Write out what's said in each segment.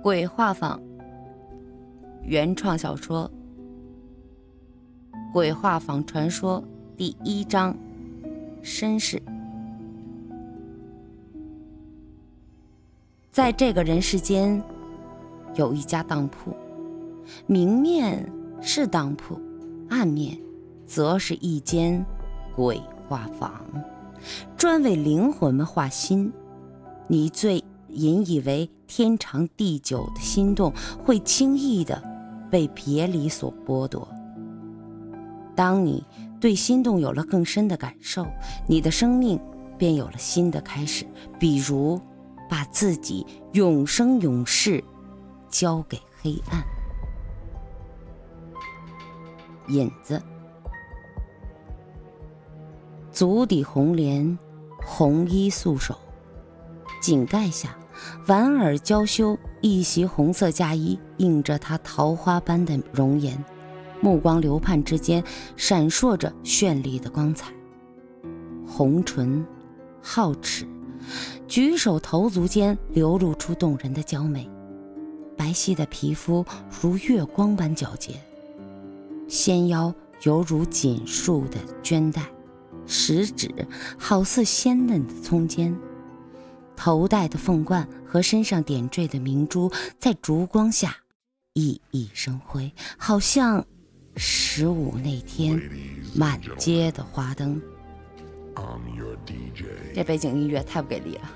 《鬼画坊》原创小说《鬼画坊传说》第一章：绅士。在这个人世间，有一家当铺，明面是当铺，暗面则是一间鬼画坊，专为灵魂们画心。你最。引以为天长地久的心动，会轻易的被别离所剥夺。当你对心动有了更深的感受，你的生命便有了新的开始。比如，把自己永生永世交给黑暗。引子，足底红莲，红衣素手，井盖下。莞尔娇羞，一袭红色嫁衣映着她桃花般的容颜，目光流盼之间闪烁着绚丽的光彩。红唇，皓齿，举手投足间流露出动人的娇美。白皙的皮肤如月光般皎洁，纤腰犹如锦束的绢带，食指好似鲜嫩的葱尖。头戴的凤冠和身上点缀的明珠，在烛光下熠熠生辉，好像十五那天满街的花灯。这背景音乐太不给力了。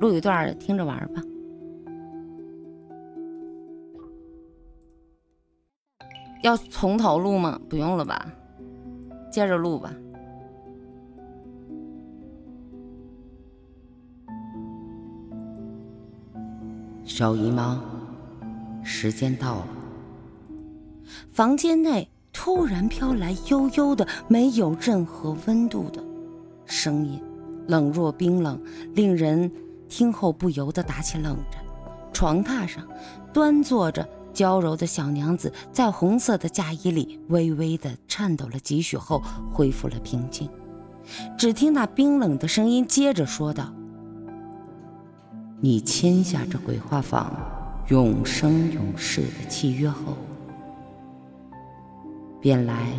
录一段，听着玩吧。要从头录吗？不用了吧，接着录吧。小姨妈，时间到了。房间内突然飘来悠悠的、没有任何温度的声音，冷若冰冷，令人。听后不由得打起冷战。床榻上端坐着娇柔的小娘子，在红色的嫁衣里微微的颤抖了几许后，恢复了平静。只听那冰冷的声音接着说道：“你签下这鬼画坊永生永世的契约后，便来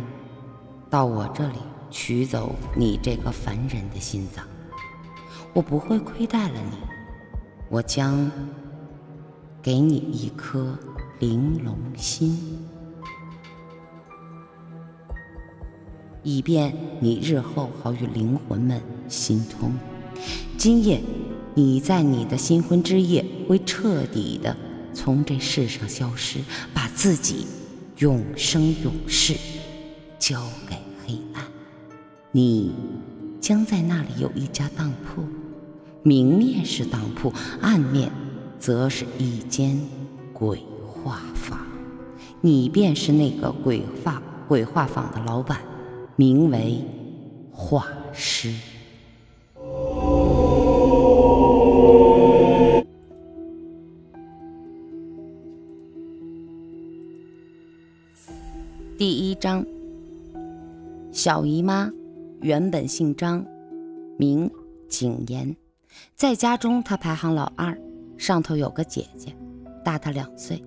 到我这里取走你这个凡人的心脏。”我不会亏待了你，我将给你一颗玲珑心，以便你日后好与灵魂们心通。今夜，你在你的新婚之夜会彻底的从这世上消失，把自己永生永世交给黑暗。你将在那里有一家当铺。明面是当铺，暗面则是一间鬼画坊。你便是那个鬼画鬼画坊的老板，名为画师。第一章，小姨妈原本姓张，名景言。在家中，他排行老二，上头有个姐姐，大他两岁，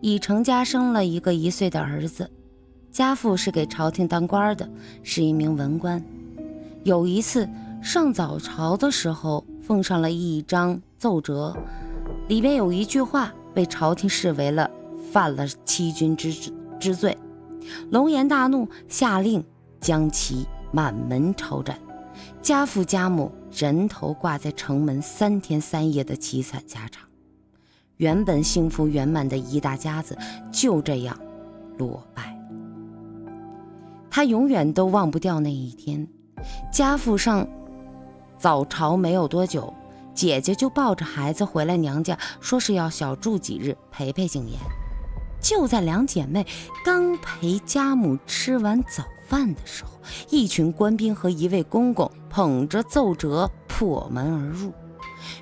已成家生了一个一岁的儿子。家父是给朝廷当官的，是一名文官。有一次上早朝的时候，奉上了一张奏折，里边有一句话被朝廷视为了犯了欺君之之罪，龙颜大怒，下令将其满门抄斩。家父家母人头挂在城门三天三夜的凄惨下场，原本幸福圆满的一大家子就这样落败。他永远都忘不掉那一天，家父上早朝没有多久，姐姐就抱着孩子回来娘家，说是要小住几日陪陪景言。就在两姐妹刚陪家母吃完早饭的时候。一群官兵和一位公公捧着奏折破门而入，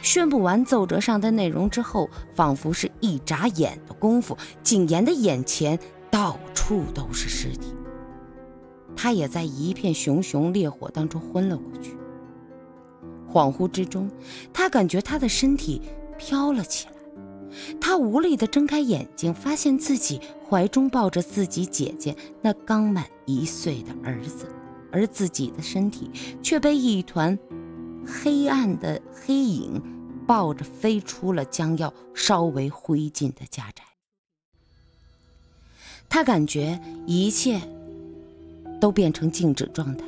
宣布完奏折上的内容之后，仿佛是一眨眼的功夫，景言的眼前到处都是尸体。他也在一片熊熊烈火当中昏了过去。恍惚之中，他感觉他的身体飘了起来。他无力地睁开眼睛，发现自己怀中抱着自己姐姐那刚满一岁的儿子，而自己的身体却被一团黑暗的黑影抱着飞出了将要烧为灰烬的家宅。他感觉一切都变成静止状态，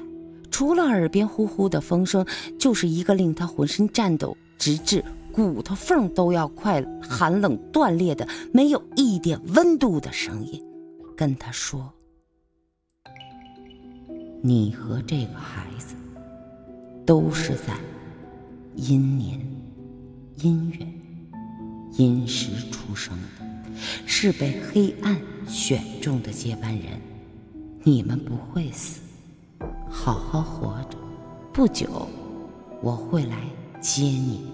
除了耳边呼呼的风声，就是一个令他浑身颤抖，直至。骨头缝都要快寒冷断裂的，没有一点温度的声音，跟他说：“你和这个孩子都是在阴年、阴月、阴时出生的，是被黑暗选中的接班人。你们不会死，好好活着。不久，我会来接你。”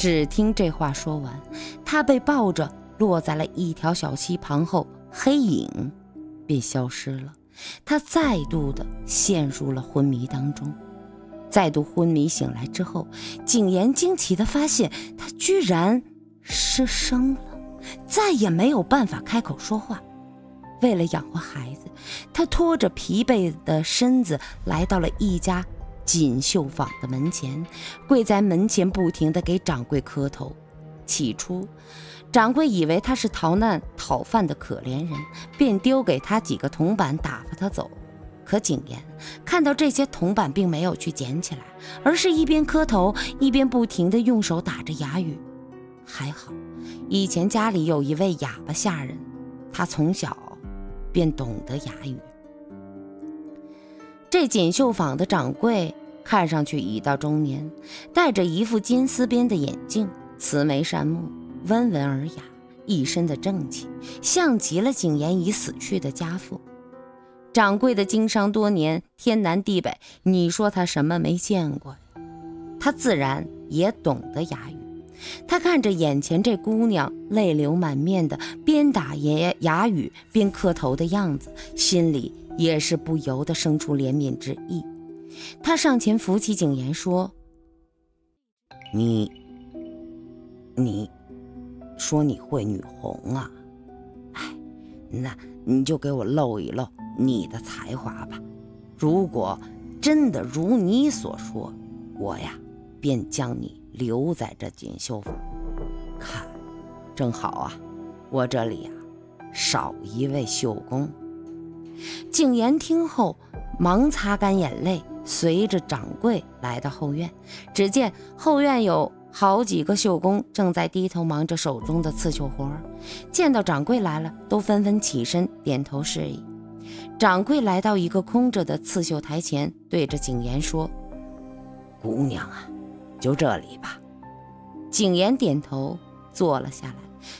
只听这话说完，他被抱着落在了一条小溪旁后，黑影便消失了。他再度的陷入了昏迷当中。再度昏迷醒来之后，景言惊奇的发现他居然失声了，再也没有办法开口说话。为了养活孩子，他拖着疲惫的身子来到了一家。锦绣坊的门前，跪在门前，不停地给掌柜磕头。起初，掌柜以为他是逃难讨饭的可怜人，便丢给他几个铜板打发他走。可景言看到这些铜板，并没有去捡起来，而是一边磕头，一边不停地用手打着哑语。还好，以前家里有一位哑巴下人，他从小便懂得哑语。这锦绣坊的掌柜。看上去已到中年，戴着一副金丝边的眼镜，慈眉善目，温文尔雅，一身的正气，像极了景言已死去的家父。掌柜的经商多年，天南地北，你说他什么没见过？他自然也懂得哑语。他看着眼前这姑娘泪流满面的，边打爷哑语边磕头的样子，心里也是不由得生出怜悯之意。他上前扶起景言，说：“你，你，说你会女红啊？哎，那你就给我露一露你的才华吧。如果真的如你所说，我呀，便将你留在这锦绣坊。看，正好啊，我这里呀，少一位绣工。”景言听后，忙擦干眼泪。随着掌柜来到后院，只见后院有好几个绣工正在低头忙着手中的刺绣活儿。见到掌柜来了，都纷纷起身点头示意。掌柜来到一个空着的刺绣台前，对着景言说：“姑娘啊，就这里吧。”景言点头坐了下来，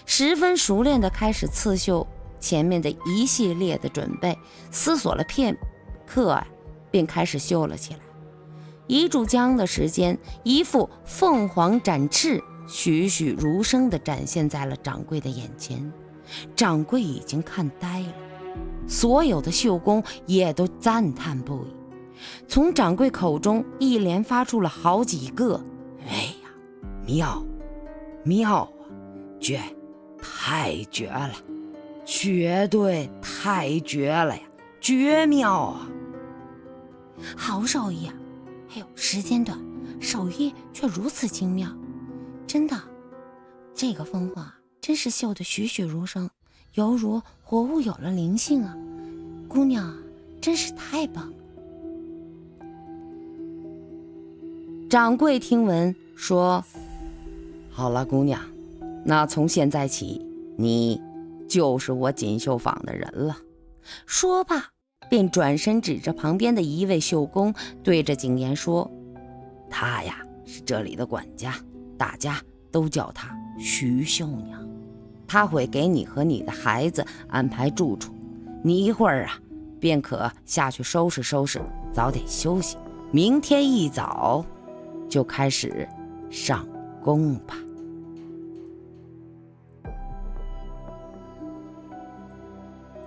十分熟练地开始刺绣前面的一系列的准备，思索了片刻。便开始绣了起来，一炷香的时间，一副凤凰展翅、栩栩如生地展现在了掌柜的眼前。掌柜已经看呆了，所有的绣工也都赞叹不已。从掌柜口中一连发出了好几个：“哎呀，妙，妙啊，绝，太绝了，绝对太绝了呀，绝妙啊！”好手艺啊！哎呦，时间短，手艺却如此精妙，真的，这个凤凰真是绣得栩栩如生，犹如活物有了灵性啊！姑娘真是太棒了。掌柜听闻说：“好了，姑娘，那从现在起，你就是我锦绣坊的人了。”说罢。便转身指着旁边的一位绣工，对着景言说：“他呀是这里的管家，大家都叫他徐绣娘。他会给你和你的孩子安排住处。你一会儿啊，便可下去收拾收拾，早点休息。明天一早就开始上工吧。